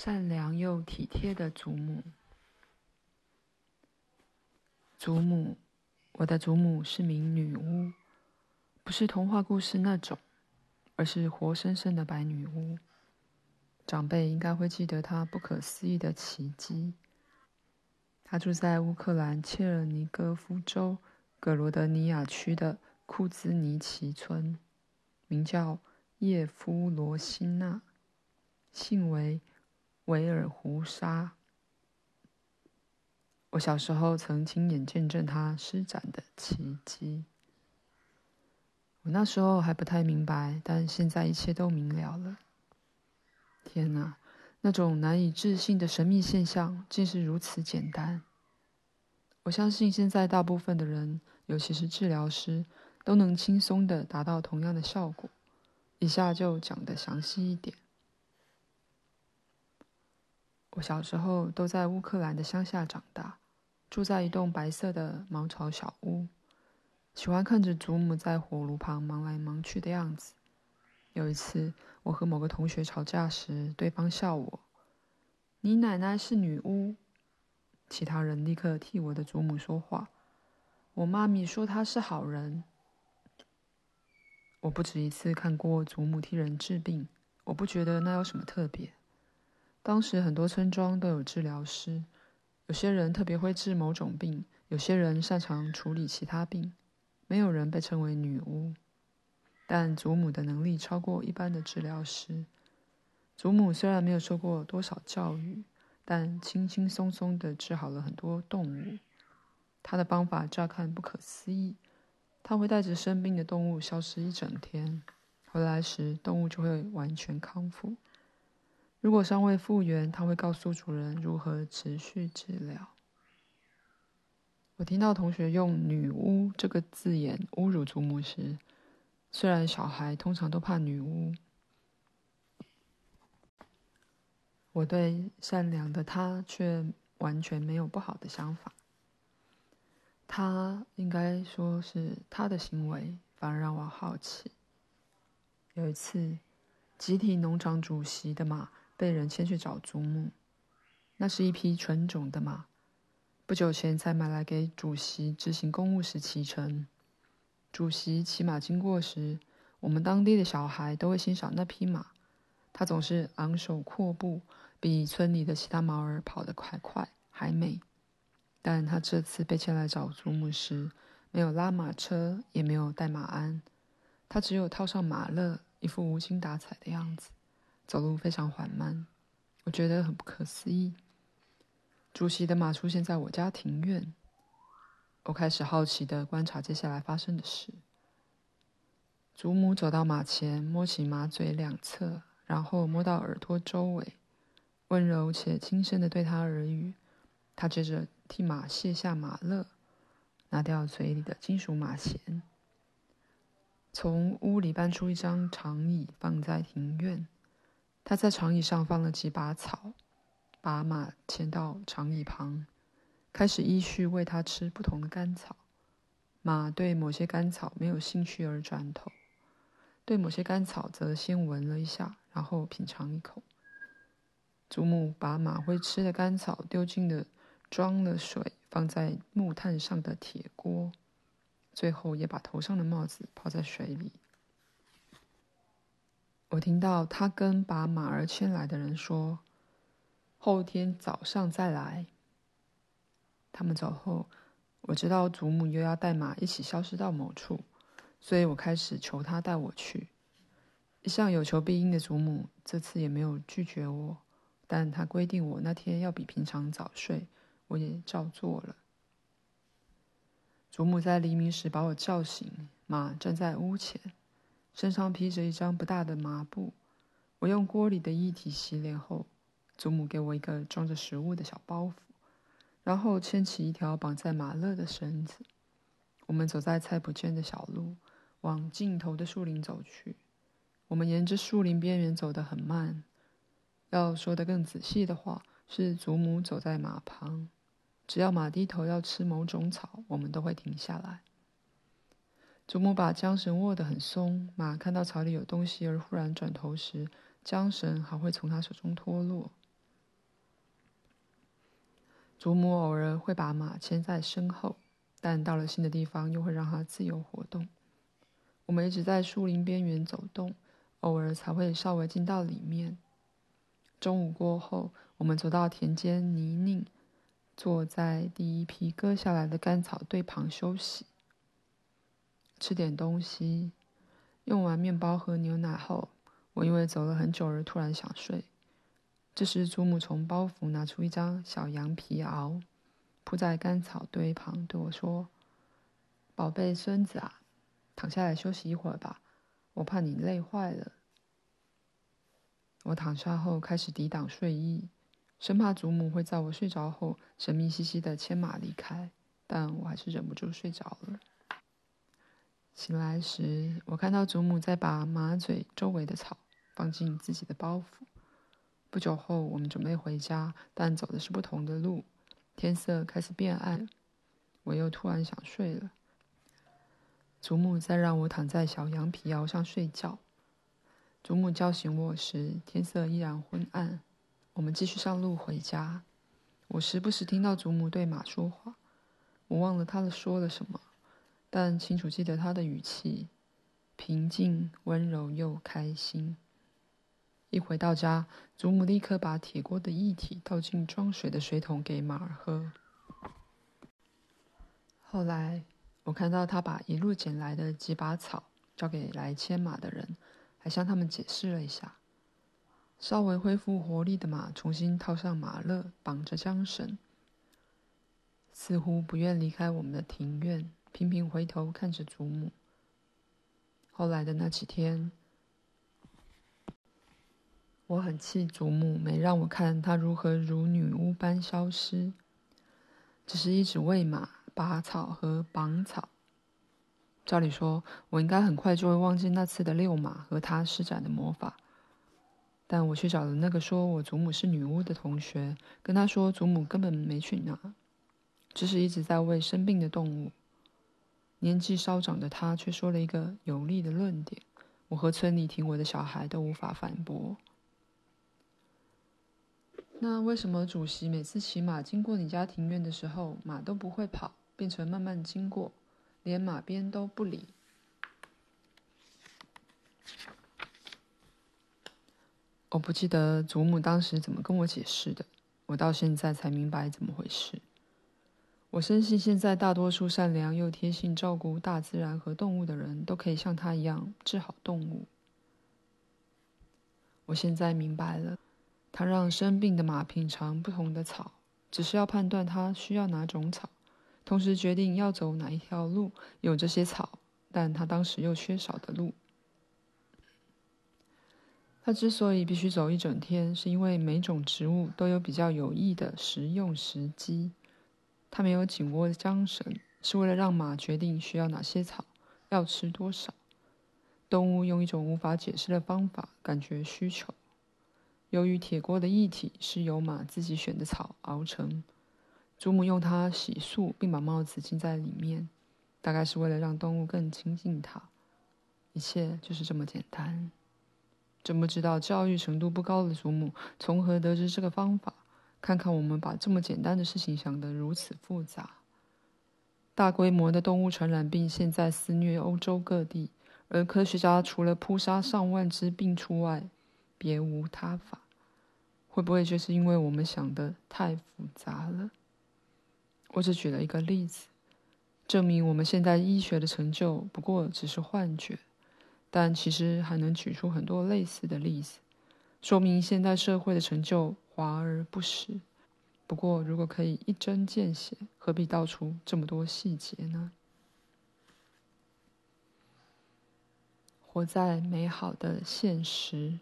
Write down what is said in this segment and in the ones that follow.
善良又体贴的祖母。祖母，我的祖母是名女巫，不是童话故事那种，而是活生生的白女巫。长辈应该会记得她不可思议的奇迹。她住在乌克兰切尔尼戈夫州格罗德尼亚区的库兹尼奇村，名叫叶夫罗西娜，姓为维尔胡沙。我小时候曾亲眼见证她施展的奇迹。我那时候还不太明白，但现在一切都明了了。天哪，那种难以置信的神秘现象竟是如此简单。我相信现在大部分的人，尤其是治疗师，都能轻松的达到同样的效果。以下就讲得详细一点。我小时候都在乌克兰的乡下长大，住在一栋白色的茅草小屋，喜欢看着祖母在火炉旁忙来忙去的样子。有一次，我和某个同学吵架时，对方笑我：“你奶奶是女巫。”其他人立刻替我的祖母说话：“我妈咪说她是好人。”我不止一次看过祖母替人治病，我不觉得那有什么特别。当时很多村庄都有治疗师，有些人特别会治某种病，有些人擅长处理其他病，没有人被称为女巫。但祖母的能力超过一般的治疗师。祖母虽然没有受过多少教育，但轻轻松松地治好了很多动物。她的方法乍看不可思议，她会带着生病的动物消失一整天，回来时动物就会完全康复。如果尚未复原，他会告诉主人如何持续治疗。我听到同学用“女巫”这个字眼侮辱祖母时，虽然小孩通常都怕女巫，我对善良的她却完全没有不好的想法。她应该说是她的行为，反而让我好奇。有一次，集体农场主席的马。被人牵去找祖母，那是一匹纯种的马，不久前才买来给主席执行公务时骑乘。主席骑马经过时，我们当地的小孩都会欣赏那匹马，它总是昂首阔步，比村里的其他毛儿跑得还快还美。但他这次被牵来找祖母时，没有拉马车，也没有带马鞍，他只有套上马勒，一副无精打采的样子。走路非常缓慢，我觉得很不可思议。主席的马出现在我家庭院，我开始好奇地观察接下来发生的事。祖母走到马前，摸起马嘴两侧，然后摸到耳朵周围，温柔且轻声地对他耳语。他接着替马卸下马勒，拿掉嘴里的金属马衔，从屋里搬出一张长椅，放在庭院。他在长椅上放了几把草，把马牵到长椅旁，开始依序喂它吃不同的干草。马对某些干草没有兴趣而转头，对某些干草则先闻了一下，然后品尝一口。祖母把马会吃的干草丢进了装了水放在木炭上的铁锅，最后也把头上的帽子泡在水里。我听到他跟把马儿牵来的人说：“后天早上再来。”他们走后，我知道祖母又要带马一起消失到某处，所以我开始求他带我去。一向有求必应的祖母这次也没有拒绝我，但他规定我那天要比平常早睡，我也照做了。祖母在黎明时把我叫醒，马站在屋前。身上披着一张不大的麻布，我用锅里的液体洗脸后，祖母给我一个装着食物的小包袱，然后牵起一条绑在马勒的绳子。我们走在菜圃间的小路，往尽头的树林走去。我们沿着树林边缘走得很慢，要说得更仔细的话，是祖母走在马旁，只要马低头要吃某种草，我们都会停下来。祖母把缰绳握得很松，马看到草里有东西而忽然转头时，缰绳还会从他手中脱落。祖母偶尔会把马牵在身后，但到了新的地方又会让它自由活动。我们一直在树林边缘走动，偶尔才会稍微进到里面。中午过后，我们走到田间泥泞，坐在第一批割下来的干草堆旁休息，吃点东西。用完面包和牛奶后，我因为走了很久而突然想睡。这时，祖母从包袱拿出一张小羊皮袄，铺在干草堆旁，对我说：“宝贝孙子啊，躺下来休息一会儿吧，我怕你累坏了。”我躺下后开始抵挡睡意，生怕祖母会在我睡着后神秘兮兮的牵马离开，但我还是忍不住睡着了。醒来时，我看到祖母在把马嘴周围的草放进自己的包袱。不久后，我们准备回家，但走的是不同的路。天色开始变暗，我又突然想睡了。祖母在让我躺在小羊皮袄上睡觉。祖母叫醒我时，天色依然昏暗。我们继续上路回家。我时不时听到祖母对马说话，我忘了她说了什么。但清楚记得他的语气，平静、温柔又开心。一回到家，祖母立刻把铁锅的液体倒进装水的水桶给马儿喝。后来，我看到他把一路捡来的几把草交给来牵马的人，还向他们解释了一下。稍微恢复活力的马重新套上马勒，绑着缰绳，似乎不愿离开我们的庭院。频频回头看着祖母。后来的那几天，我很气祖母没让我看她如何如女巫般消失，只是一直喂马、拔草和绑草。照理说，我应该很快就会忘记那次的遛马和她施展的魔法，但我去找了那个说我祖母是女巫的同学，跟他说祖母根本没去那，只是一直在喂生病的动物。年纪稍长的他却说了一个有力的论点，我和村里听我的小孩都无法反驳。那为什么主席每次骑马经过你家庭院的时候，马都不会跑，变成慢慢经过，连马鞭都不理？我不记得祖母当时怎么跟我解释的，我到现在才明白怎么回事。我深信，现在大多数善良又贴心照顾大自然和动物的人都可以像他一样治好动物。我现在明白了，他让生病的马品尝不同的草，只是要判断它需要哪种草，同时决定要走哪一条路，有这些草，但他当时又缺少的路。他之所以必须走一整天，是因为每种植物都有比较有益的食用时机。他没有紧握的缰绳，是为了让马决定需要哪些草，要吃多少。动物用一种无法解释的方法感觉需求。由于铁锅的液体是由马自己选的草熬成，祖母用它洗漱，并把帽子浸在里面，大概是为了让动物更亲近它。一切就是这么简单。真不知道教育程度不高的祖母从何得知这个方法。看看我们把这么简单的事情想得如此复杂。大规模的动物传染病现在肆虐欧洲各地，而科学家除了扑杀上万只病畜外，别无他法。会不会就是因为我们想得太复杂了？我只举了一个例子，证明我们现代医学的成就不过只是幻觉，但其实还能举出很多类似的例子，说明现代社会的成就。华而不实。不过，如果可以一针见血，何必道出这么多细节呢？活在美好的现实。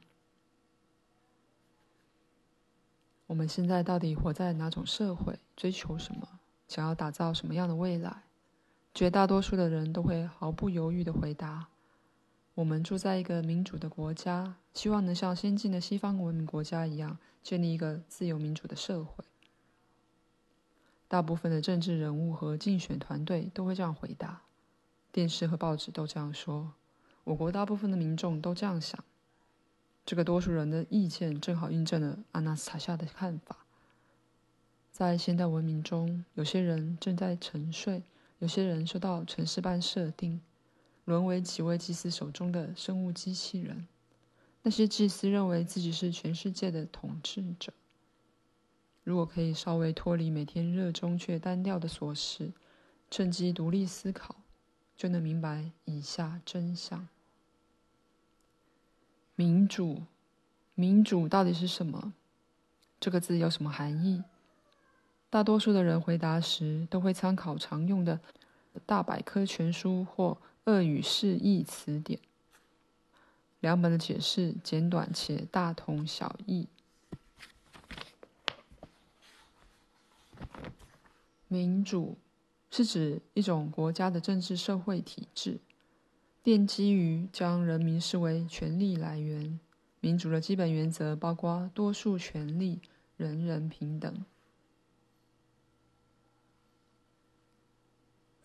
我们现在到底活在哪种社会？追求什么？想要打造什么样的未来？绝大多数的人都会毫不犹豫的回答。我们住在一个民主的国家，希望能像先进的西方文明国家一样，建立一个自由民主的社会。大部分的政治人物和竞选团队都会这样回答，电视和报纸都这样说，我国大部分的民众都这样想。这个多数人的意见正好印证了阿纳斯塔夏的看法。在现代文明中，有些人正在沉睡，有些人受到城市般设定，沦为几位祭司手中的生物机器人。那些祭司认为自己是全世界的统治者。如果可以稍微脱离每天热衷却单调的琐事，趁机独立思考，就能明白以下真相：民主，民主到底是什么？这个字有什么含义？大多数的人回答时都会参考常用的大百科全书或恶语释义词典，两本的解释简短且大同小异。民主是指一种国家的政治社会体制，奠基于将人民视为权力来源。民主的基本原则包括多数权利、人人平等。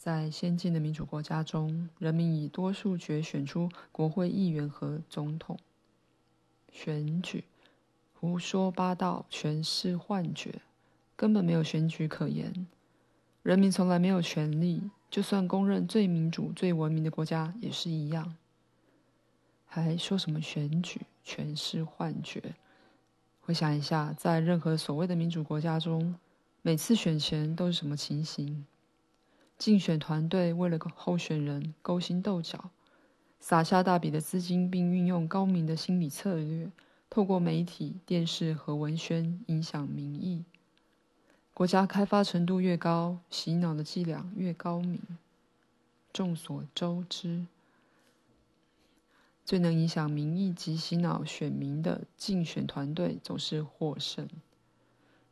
在先进的民主国家中，人民以多数决选出国会议员和总统。选举，胡说八道，全是幻觉，根本没有选举可言。人民从来没有权利，就算公认最民主、最文明的国家也是一样。还说什么选举全是幻觉？回想一下，在任何所谓的民主国家中，每次选前都是什么情形？竞选团队为了个候选人勾心斗角，撒下大笔的资金，并运用高明的心理策略，透过媒体、电视和文宣影响民意。国家开发程度越高，洗脑的伎俩越高明。众所周知，最能影响民意及洗脑选民的竞选团队总是获胜。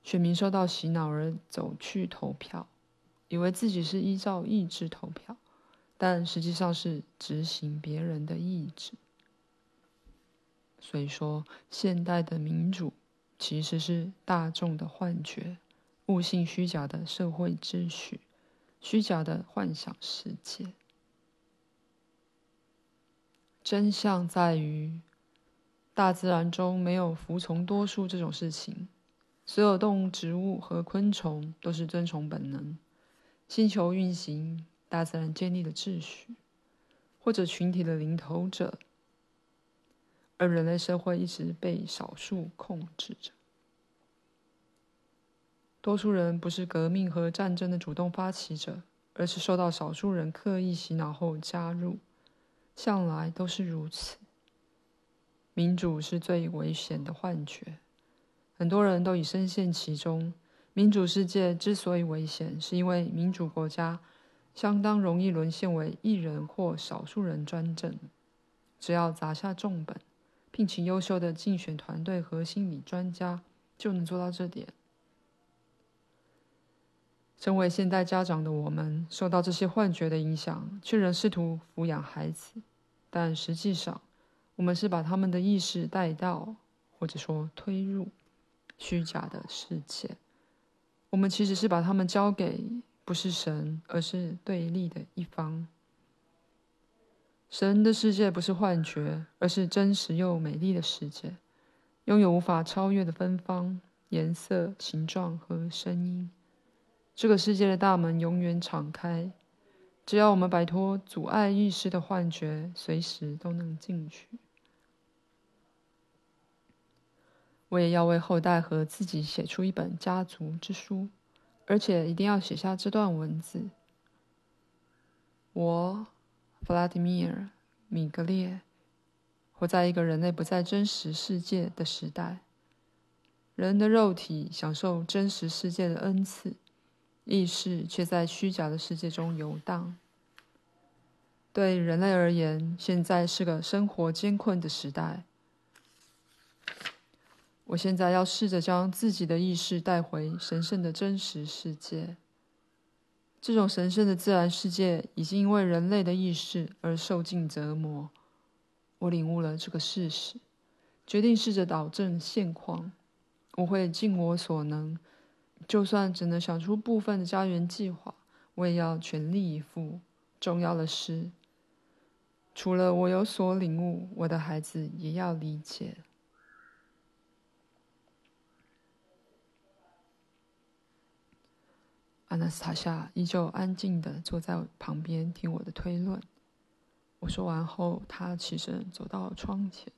选民受到洗脑而走去投票，以为自己是依照意志投票，但实际上是执行别人的意志。所以说，现代的民主其实是大众的幻觉。误信虚假的社会秩序，虚假的幻想世界。真相在于，大自然中没有服从多数这种事情。所有动物、植物和昆虫都是遵从本能。星球运行，大自然建立的秩序，或者群体的领头者，而人类社会一直被少数控制着。多数人不是革命和战争的主动发起者，而是受到少数人刻意洗脑后加入，向来都是如此。民主是最危险的幻觉，很多人都已深陷其中。民主世界之所以危险，是因为民主国家相当容易沦陷为一人或少数人专政。只要砸下重本，聘请优秀的竞选团队和心理专家，就能做到这点。身为现代家长的我们，受到这些幻觉的影响，却仍试图抚养孩子，但实际上，我们是把他们的意识带到，或者说推入虚假的世界。我们其实是把他们交给不是神，而是对立的一方。神的世界不是幻觉，而是真实又美丽的世界，拥有无法超越的芬芳、颜色、形状和声音。这个世界的大门永远敞开，只要我们摆脱阻碍意识的幻觉，随时都能进去。我也要为后代和自己写出一本家族之书，而且一定要写下这段文字：我，弗拉迪米尔·米格列，活在一个人类不在真实世界的时代，人的肉体享受真实世界的恩赐。意识却在虚假的世界中游荡。对人类而言，现在是个生活艰困的时代。我现在要试着将自己的意识带回神圣的真实世界。这种神圣的自然世界已经因为人类的意识而受尽折磨。我领悟了这个事实，决定试着导正现况。我会尽我所能。就算只能想出部分的家园计划，我也要全力以赴。重要的是，除了我有所领悟，我的孩子也要理解。阿纳斯塔夏依旧安静地坐在旁边听我的推论。我说完后，他起身走到窗前。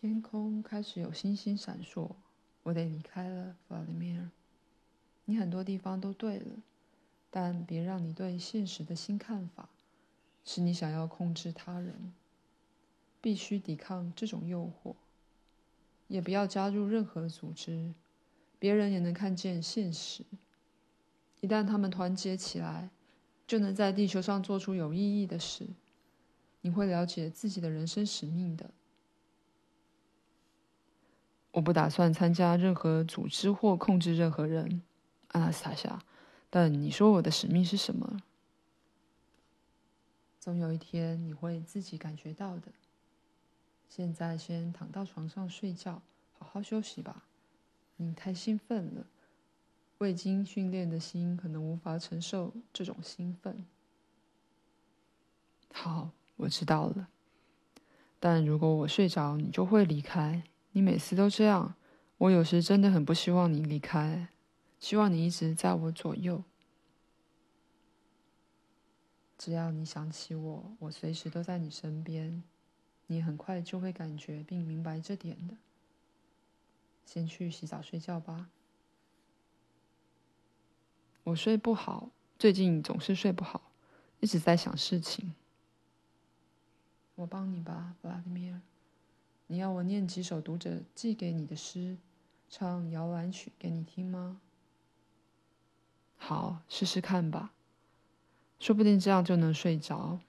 天空开始有星星闪烁。我得离开了，弗拉基米尔。你很多地方都对了，但别让你对现实的新看法使你想要控制他人。必须抵抗这种诱惑，也不要加入任何组织。别人也能看见现实。一旦他们团结起来，就能在地球上做出有意义的事。你会了解自己的人生使命的。我不打算参加任何组织或控制任何人，阿拉斯塔夏。但你说我的使命是什么？总有一天你会自己感觉到的。现在先躺到床上睡觉，好好休息吧。你太兴奋了，未经训练的心可能无法承受这种兴奋。好，我知道了。但如果我睡着，你就会离开。你每次都这样，我有时真的很不希望你离开，希望你一直在我左右。只要你想起我，我随时都在你身边，你很快就会感觉并明白这点的。先去洗澡睡觉吧。我睡不好，最近总是睡不好，一直在想事情。我帮你吧，弗拉米尔。你要我念几首读者寄给你的诗，唱摇篮曲给你听吗？好，试试看吧，说不定这样就能睡着。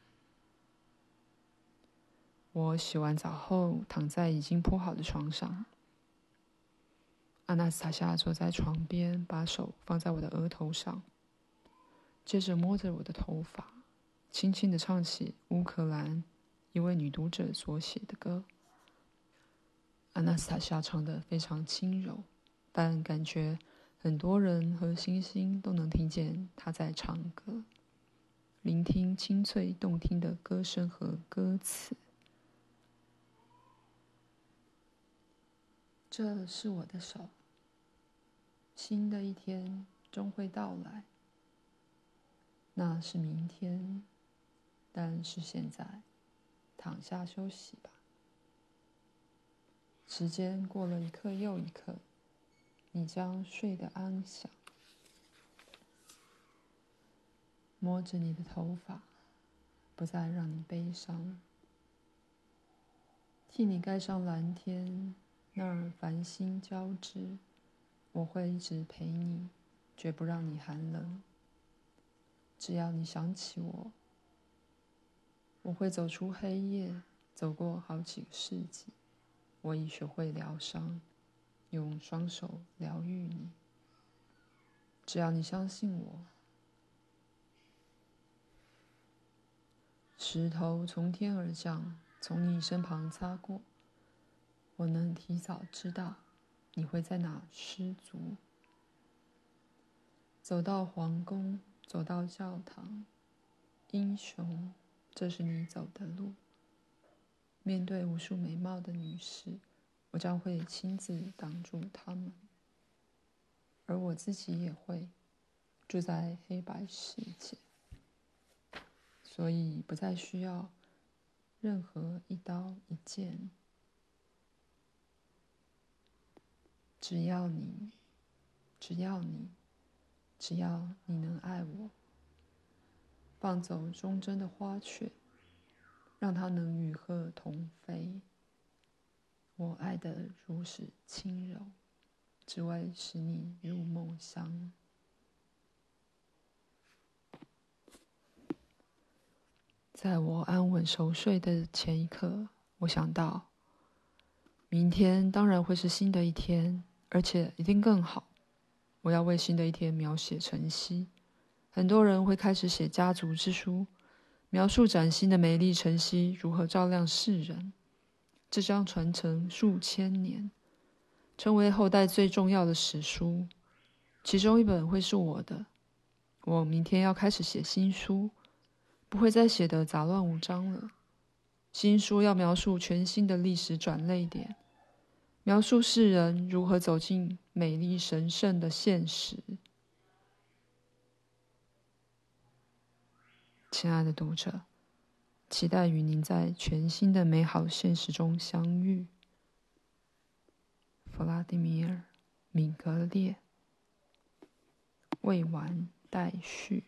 我洗完澡后，躺在已经铺好的床上。阿纳斯塔夏坐在床边，把手放在我的额头上，接着摸着我的头发，轻轻地唱起乌克兰一位女读者所写的歌。阿纳斯塔夏唱的非常轻柔，但感觉很多人和星星都能听见她在唱歌，聆听清脆动听的歌声和歌词。这是我的手，新的一天终会到来。那是明天，但是现在，躺下休息吧。时间过了一刻又一刻，你将睡得安详。摸着你的头发，不再让你悲伤。替你盖上蓝天，那儿繁星交织。我会一直陪你，绝不让你寒冷。只要你想起我，我会走出黑夜，走过好几个世纪。我已学会疗伤，用双手疗愈你。只要你相信我，石头从天而降，从你身旁擦过，我能提早知道你会在哪失足。走到皇宫，走到教堂，英雄，这是你走的路。面对无数美貌的女士，我将会亲自挡住她们，而我自己也会住在黑白世界，所以不再需要任何一刀一剑。只要你，只要你，只要你能爱我，放走忠贞的花雀。让它能与鹤同飞。我爱的如此轻柔，只为使你入梦乡。在我安稳熟睡的前一刻，我想到，明天当然会是新的一天，而且一定更好。我要为新的一天描写晨曦。很多人会开始写家族之书。描述崭新的美丽晨曦如何照亮世人，这将传承数千年，成为后代最重要的史书。其中一本会是我的。我明天要开始写新书，不会再写得杂乱无章了。新书要描述全新的历史转捩点，描述世人如何走进美丽神圣的现实。亲爱的读者，期待与您在全新的美好现实中相遇。弗拉迪米尔·米格列，未完待续。